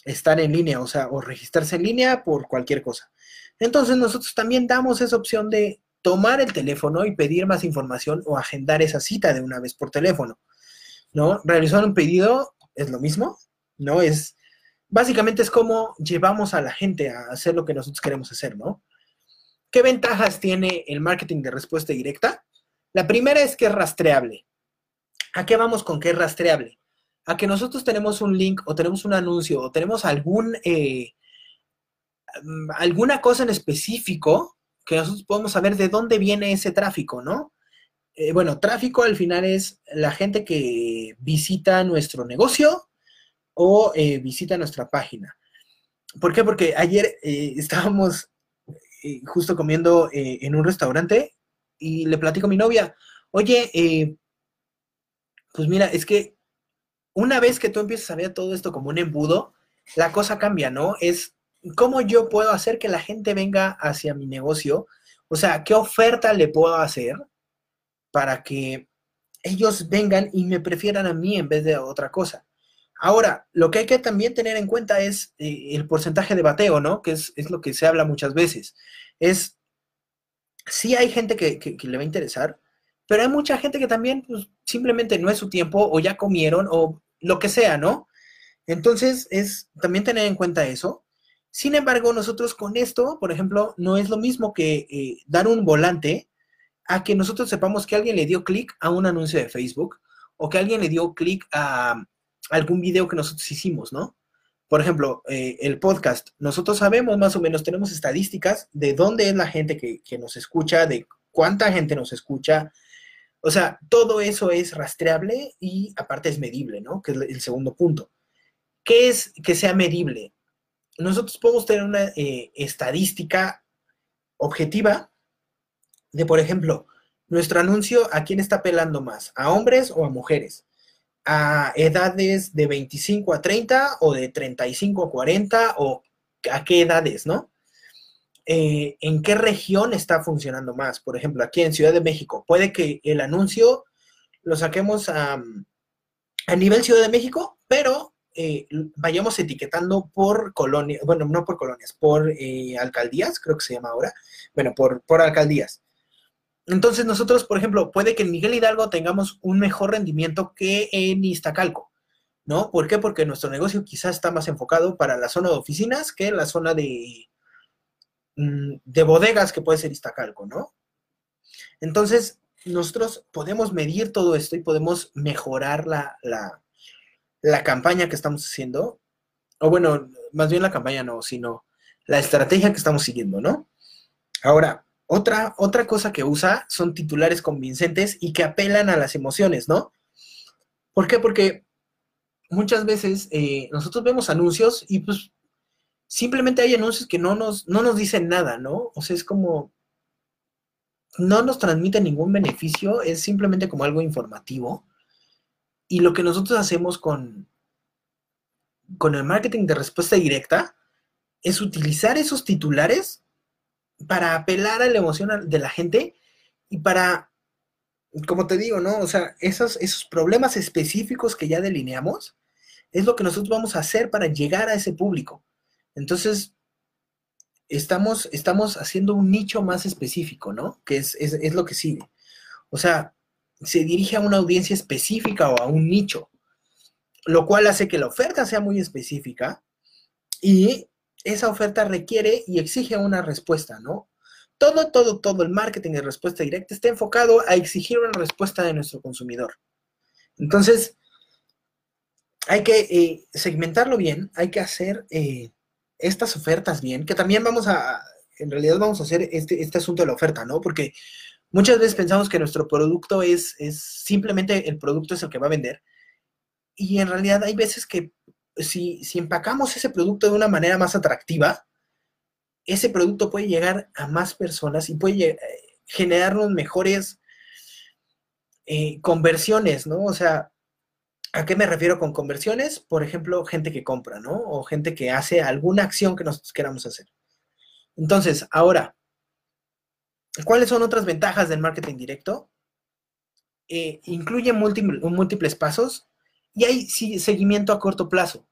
estar en línea, o sea, o registrarse en línea por cualquier cosa. Entonces, nosotros también damos esa opción de tomar el teléfono y pedir más información o agendar esa cita de una vez por teléfono, ¿no? Realizar un pedido es lo mismo, ¿no? Es básicamente es como llevamos a la gente a hacer lo que nosotros queremos hacer, ¿no? ¿Qué ventajas tiene el marketing de respuesta directa? La primera es que es rastreable. ¿A qué vamos con que es rastreable? A que nosotros tenemos un link o tenemos un anuncio o tenemos algún, eh, mm, alguna cosa en específico que nosotros podemos saber de dónde viene ese tráfico, ¿no? Eh, bueno, tráfico al final es la gente que visita nuestro negocio o eh, visita nuestra página. ¿Por qué? Porque ayer eh, estábamos justo comiendo en un restaurante y le platico a mi novia, oye, pues mira, es que una vez que tú empiezas a ver todo esto como un embudo, la cosa cambia, ¿no? Es cómo yo puedo hacer que la gente venga hacia mi negocio, o sea, qué oferta le puedo hacer para que ellos vengan y me prefieran a mí en vez de a otra cosa. Ahora, lo que hay que también tener en cuenta es eh, el porcentaje de bateo, ¿no? Que es, lo que se habla muchas veces. Es, sí hay gente que, le va a interesar, pero hay mucha gente que también pues, simplemente no es su tiempo o ya comieron o lo que sea, ¿no? Entonces, es también tener en cuenta eso. Sin embargo, nosotros con esto, por ejemplo, no es lo mismo que eh, dar un volante a que nosotros sepamos que alguien le dio clic a un anuncio de Facebook o que alguien le dio clic a, algún video que nosotros hicimos, ¿no? Por ejemplo, eh, el podcast. Nosotros sabemos más o menos, tenemos estadísticas de dónde es la gente que, nos escucha, de cuánta gente nos escucha. O sea, todo eso es rastreable y aparte es medible, ¿no? Que es el segundo punto. ¿Qué es que sea medible? Nosotros podemos tener una eh, estadística objetiva de, por ejemplo, nuestro anuncio, ¿a quién está pelando más? ¿A hombres o a mujeres? a edades de 25 a 30 o de 35 a 40 o a qué edades, ¿no? Eh, ¿En qué región está funcionando más? Por ejemplo, aquí en Ciudad de México, puede que el anuncio lo saquemos a, nivel Ciudad de México, pero eh, vayamos etiquetando por colonias, bueno, no por colonias, por eh, alcaldías, creo que se llama ahora, bueno, por, por alcaldías. Entonces nosotros, por ejemplo, puede que en Miguel Hidalgo tengamos un mejor rendimiento que en Iztacalco, ¿no? ¿Por qué? Porque nuestro negocio quizás está más enfocado para la zona de oficinas que la zona de, mm, de bodegas que puede ser Iztacalco, ¿no? Entonces, nosotros podemos medir todo esto y podemos mejorar la, la, la campaña que estamos haciendo, o bueno, más bien la campaña no, sino la estrategia que estamos siguiendo, ¿no? Ahora, otra, otra cosa que usa son titulares convincentes y que apelan a las emociones, ¿no? ¿Por qué? Porque muchas veces eh, nosotros vemos anuncios y pues simplemente hay anuncios que no nos, no nos dicen nada, ¿no? O sea, es como, no nos transmite ningún beneficio, es simplemente como algo informativo. Y lo que nosotros hacemos con, con el marketing de respuesta directa es utilizar esos titulares para apelar a la emoción de la gente y para, como te digo, ¿no? O sea, esos, esos problemas específicos que ya delineamos es lo que nosotros vamos a hacer para llegar a ese público. Entonces, estamos, estamos haciendo un nicho más específico, ¿no? Que es, es lo que sigue. O sea, se dirige a una audiencia específica o a un nicho, lo cual hace que la oferta sea muy específica y esa oferta requiere y exige una respuesta, ¿no? Todo, todo, todo el marketing de respuesta directa está enfocado a exigir una respuesta de nuestro consumidor. Entonces, hay que eh, segmentarlo bien, hay que hacer eh, estas ofertas bien, que también vamos a, en realidad vamos a hacer este, este asunto de la oferta, ¿no? Porque muchas veces pensamos que nuestro producto es, es simplemente el producto es el que va a vender. Y en realidad hay veces que si, si empacamos ese producto de una manera más atractiva, ese producto puede llegar a más personas y puede eh, generarnos mejores conversiones, ¿no? O sea, ¿A qué me refiero con conversiones? Por ejemplo, gente que compra, ¿no? O gente que hace alguna acción que nosotros queramos hacer. Entonces, ahora, ¿cuáles son otras ventajas del marketing directo? Eh, incluye múltiples pasos y hay seguimiento a corto plazo.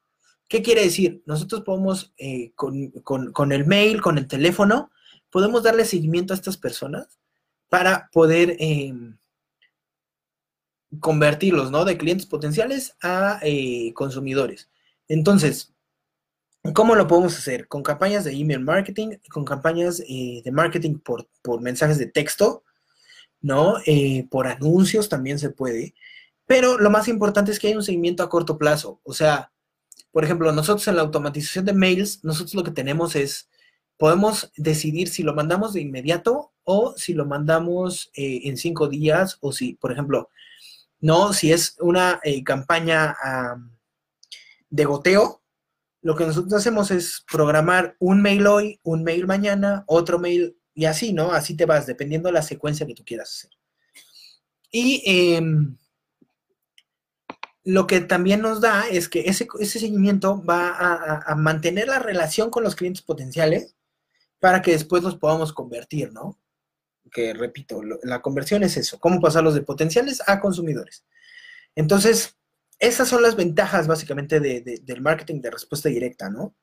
¿Qué quiere decir? Nosotros podemos, eh, con, el mail, con el teléfono, podemos darle seguimiento a estas personas para poder em, convertirlos, ¿no? De clientes potenciales a eh, consumidores. Entonces, ¿cómo lo podemos hacer? Con campañas de email marketing, con campañas eh, de marketing por, mensajes de texto, ¿no? Eh, por anuncios también se puede. Pero lo más importante es que hay un seguimiento a corto plazo. O sea, por ejemplo, nosotros en la automatización de mails, nosotros lo que tenemos es, podemos decidir si lo mandamos de inmediato o si lo mandamos en cinco días o si, por ejemplo, ¿no? Si es una eh, campaña de goteo, lo que nosotros hacemos es programar un mail hoy, un mail mañana, otro mail y así, ¿no? Así te vas, dependiendo de la secuencia que tú quieras hacer. Y em, lo que también nos da es que ese, seguimiento va a, mantener la relación con los clientes potenciales para que después los podamos convertir, ¿no? que repito, la conversión es eso, cómo pasarlos de potenciales a consumidores. Entonces, esas son las ventajas básicamente del marketing de respuesta directa, ¿no?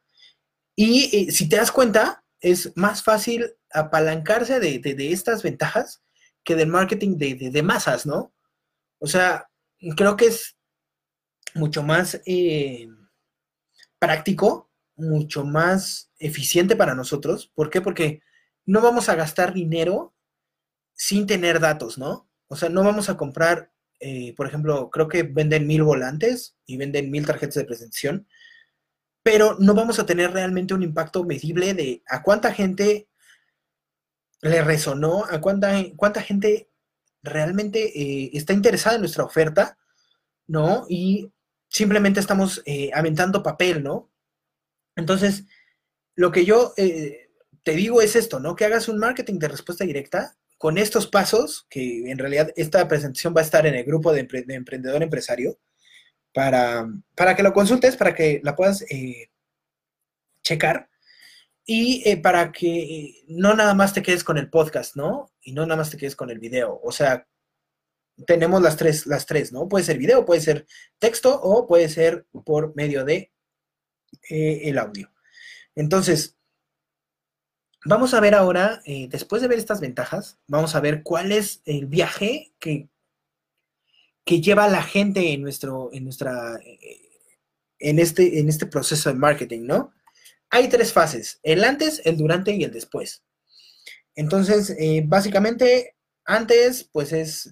Y eh, si te das cuenta, es más fácil apalancarse de, estas ventajas que del marketing de, masas, ¿no? O sea, creo que es mucho más eh, práctico, mucho más eficiente para nosotros. ¿Por qué? Porque no vamos a gastar dinero sin tener datos, ¿no? O sea, no vamos a comprar, eh, por ejemplo, creo que venden mil volantes y venden mil tarjetas de presentación, pero no vamos a tener realmente un impacto medible de a cuánta gente le resonó, a cuánta, cuánta gente realmente eh, está interesada en nuestra oferta, ¿no? Y simplemente estamos eh, aventando papel, ¿no? Entonces, lo que yo te digo es esto, ¿no? Que hagas un marketing de respuesta directa con estos pasos, que en realidad esta presentación va a estar en el grupo de, emprendedor empresario, para, para, que lo consultes, para que la puedas eh, checar y eh, para que no nada más te quedes con el podcast, ¿no? Y no nada más te quedes con el video. O sea, tenemos las tres, las tres, ¿no? Puede ser video, puede ser texto o puede ser por medio de eh, el audio. Entonces, Vamos a ver ahora, eh, después de ver estas ventajas, vamos a ver cuál es el viaje que, que lleva la gente en, nuestro, en, nuestra, eh, en este, en este proceso de marketing, ¿no? Hay tres fases, el antes, el durante y el después. Entonces, eh, básicamente, antes, pues es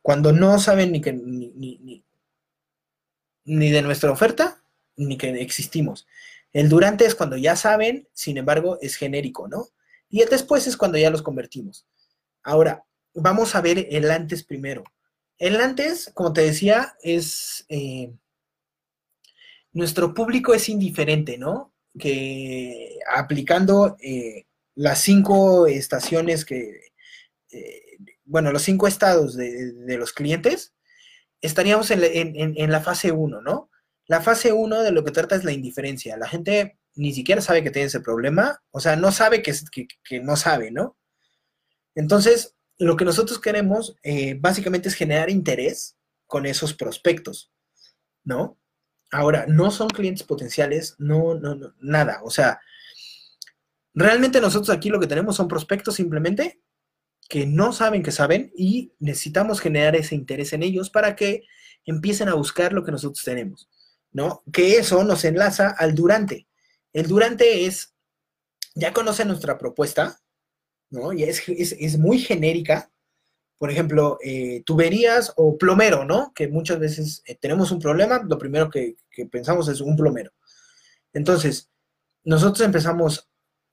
cuando no saben ni, que, ni, ni de nuestra oferta, ni que existimos. El durante es cuando ya saben, sin embargo, es genérico, ¿no? Y el después es cuando ya los convertimos. Ahora, vamos a ver el antes primero. El antes, como te decía, es... Eh, nuestro público es indiferente, ¿no? Que aplicando eh, las cinco estaciones que, eh, bueno, los cinco estados de, los clientes, estaríamos en, la fase 1, ¿no? La fase 1 de lo que trata es la indiferencia. La gente ni siquiera sabe que tiene ese problema, o sea, no sabe que, que no sabe, ¿no? Entonces, lo que nosotros queremos eh, básicamente es generar interés con esos prospectos, ¿no? Ahora, no son clientes potenciales, no, no, no, nada. O sea, realmente nosotros aquí lo que tenemos son prospectos simplemente que no saben que saben y necesitamos generar ese interés en ellos para que empiecen a buscar lo que nosotros tenemos, ¿no? Que eso nos enlaza al durante. El durante es, ya conocen nuestra propuesta, ¿no? Y es, es, muy genérica. Por ejemplo, eh, tuberías o plomero, ¿no? Que muchas veces eh, tenemos un problema, lo primero que, que pensamos es un plomero. Entonces, nosotros empezamos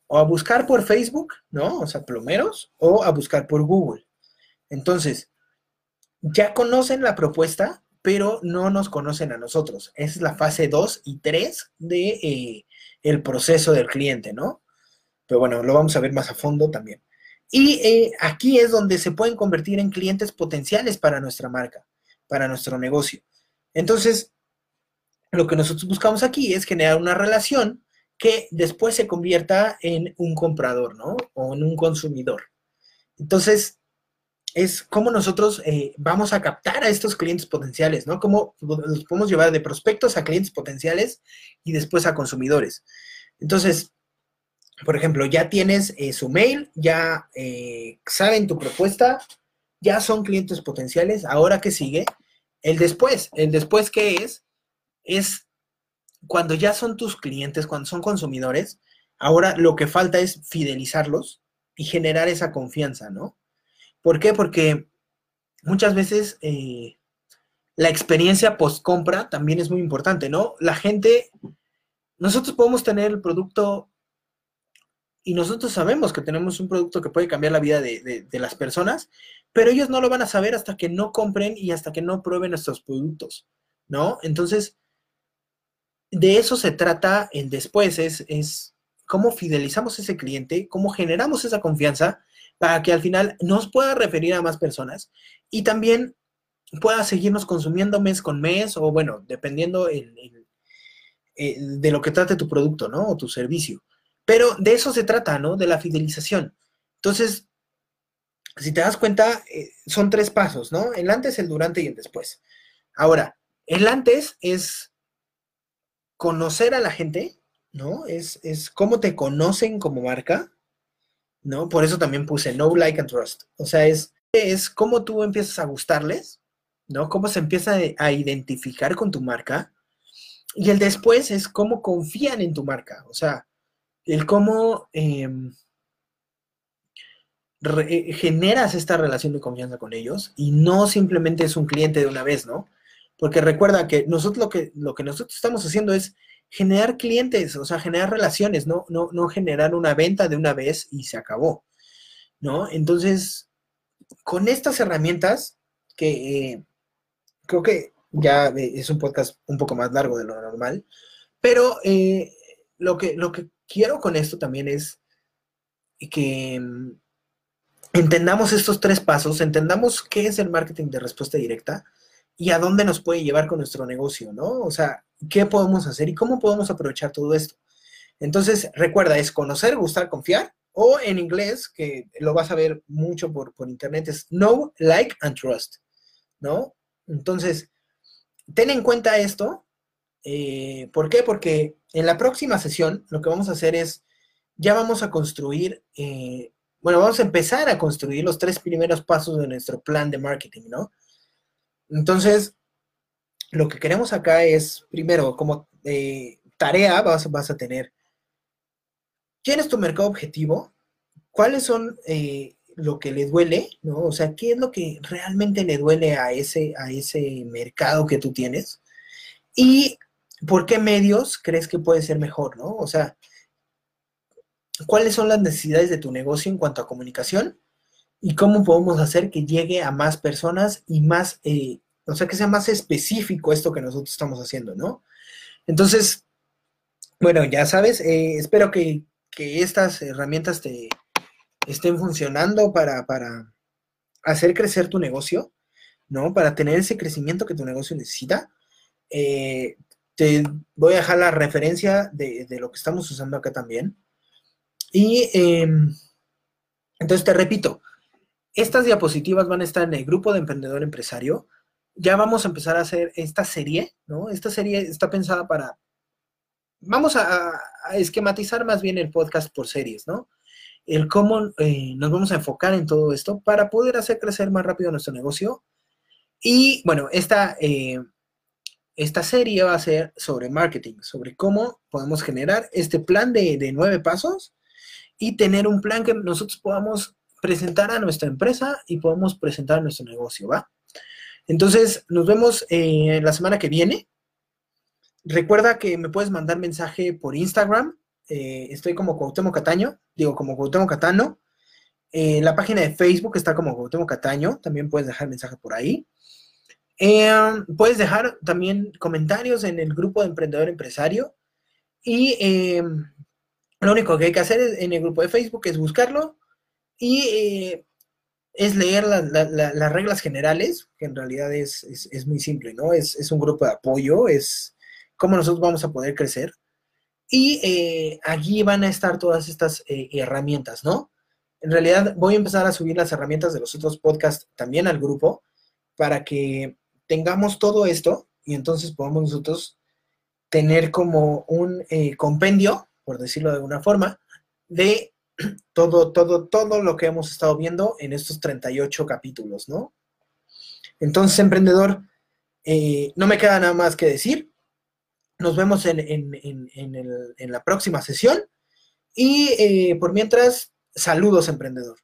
o a buscar por Facebook, ¿no? O sea, plomeros, o a buscar por Google. Entonces, ya conocen la propuesta, pero no nos conocen a nosotros. Esa es la fase 2 y 3 de eh, el proceso del cliente, ¿no? Pero bueno, lo vamos a ver más a fondo también. Y eh, aquí es donde se pueden convertir en clientes potenciales para nuestra marca, para nuestro negocio. Entonces, lo que nosotros buscamos aquí es generar una relación que después se convierta en un comprador, ¿no? O en un consumidor. Entonces, es cómo nosotros eh, vamos a captar a estos clientes potenciales, ¿no? Cómo los podemos llevar de prospectos a clientes potenciales y después a consumidores. Entonces, por ejemplo, ya tienes eh, su mail, ya eh, saben tu propuesta, ya son clientes potenciales. Ahora, ¿qué sigue? El después. El después, ¿qué es? Es cuando ya son tus clientes, cuando son consumidores, ahora lo que falta es fidelizarlos y generar esa confianza, ¿no? ¿Por qué? Porque muchas veces eh, la experiencia post-compra también es muy importante, ¿no? La gente, nosotros podemos tener el producto y nosotros sabemos que tenemos un producto que puede cambiar la vida de, las personas, pero ellos no lo van a saber hasta que no compren y hasta que no prueben nuestros productos, ¿no? Entonces, de eso se trata el después, es, es cómo fidelizamos a ese cliente, cómo generamos esa confianza para que al final nos pueda referir a más personas y también pueda seguirnos consumiendo mes con mes o bueno, dependiendo eh, de lo que trate tu producto, ¿no? O tu servicio. Pero de eso se trata, ¿no? De la fidelización. Entonces, si te das cuenta, eh, son tres pasos, ¿no? El antes, el durante y el después. Ahora, el antes es conocer a la gente, ¿no? Es, es cómo te conocen como marca, ¿no? Por eso también puse no like and trust. O sea, es, es cómo tú empiezas a gustarles, ¿no? Cómo se empieza a identificar con tu marca. Y el después es cómo confían en tu marca. O sea, el cómo em, eh, generas esta relación de confianza con ellos y no simplemente es un cliente de una vez, ¿no? Porque recuerda que nosotros lo que, lo que nosotros estamos haciendo es generar clientes, o sea, generar relaciones, no, no, no generar una venta de una vez y se acabó, ¿no? Entonces, con estas herramientas, que eh, creo que ya eh, es un podcast un poco más largo de lo normal, pero lo, que, lo que quiero con esto también es que mm, entendamos estos tres pasos, entendamos qué es el marketing de respuesta directa y a dónde nos puede llevar con nuestro negocio, ¿no? O sea, qué podemos hacer y cómo podemos aprovechar todo esto. Entonces, recuerda, es conocer, gustar, confiar, o en inglés, que lo vas a ver mucho por, por internet, es know, like and trust, ¿no? Entonces, ten en cuenta esto eh, ¿Por qué? Porque en la próxima sesión lo que vamos a hacer es, ya vamos a construir, eh, bueno, vamos a empezar a construir los tres primeros pasos de nuestro plan de marketing, ¿no? Entonces, lo que queremos acá es, primero, como eh, tarea vas, vas, a tener, ¿quién es tu mercado objetivo? ¿Cuáles son eh, lo que le duele? ¿no? O sea, ¿qué es lo que realmente le duele a ese, a ese mercado que tú tienes? Y por qué medios crees que puede ser mejor, ¿no? O sea, ¿cuáles son las necesidades de tu negocio en cuanto a comunicación? ¿Y cómo podemos hacer que llegue a más personas y más eh, o sea, que sea más específico esto que nosotros estamos haciendo, ¿no? Entonces, bueno, ya sabes, eh, espero que, estas herramientas te estén funcionando para, para hacer crecer tu negocio, ¿no? Para tener ese crecimiento que tu negocio necesita. Eh, te voy a dejar la referencia de, lo que estamos usando acá también. Y em, entonces te repito, estas diapositivas van a estar en el grupo de emprendedor empresario ya vamos a empezar a hacer esta serie, ¿no? Esta serie está pensada para, vamos a, esquematizar más bien el podcast por series, ¿no? El cómo eh, nos vamos a enfocar en todo esto para poder hacer crecer más rápido nuestro negocio. Y bueno, esta, eh, esta serie va a ser sobre marketing, sobre cómo podemos generar este plan de, de nueve pasos y tener un plan que nosotros podamos presentar a nuestra empresa y podamos presentar nuestro negocio, ¿va? Entonces, nos vemos eh, la semana que viene. Recuerda que me puedes mandar mensaje por Instagram. Eh, estoy como Cuauhtémoc Cataño, digo como Cuauhtémoc Catano. Eh, la página de Facebook está como Cuauhtémoc Cataño, también puedes dejar mensaje por ahí. puedes dejar también comentarios en el grupo de Emprendedor Empresario. Y lo único que hay que hacer en el grupo de Facebook es buscarlo y es leer las reglas generales, que en realidad es, muy simple, ¿no? Es, un grupo de apoyo, es cómo nosotros vamos a poder crecer. Y eh, allí van a estar todas estas eh, herramientas, ¿no? En realidad voy a empezar a subir las herramientas de los otros podcasts también al grupo para que tengamos todo esto y entonces podamos nosotros tener como un eh, compendio, por decirlo de alguna forma, de todo, todo, todo lo que hemos estado viendo en estos 38 capítulos, ¿no? Entonces, emprendedor, eh, no me queda nada más que decir. Nos vemos en, la próxima sesión. Y eh, por mientras, saludos, emprendedor.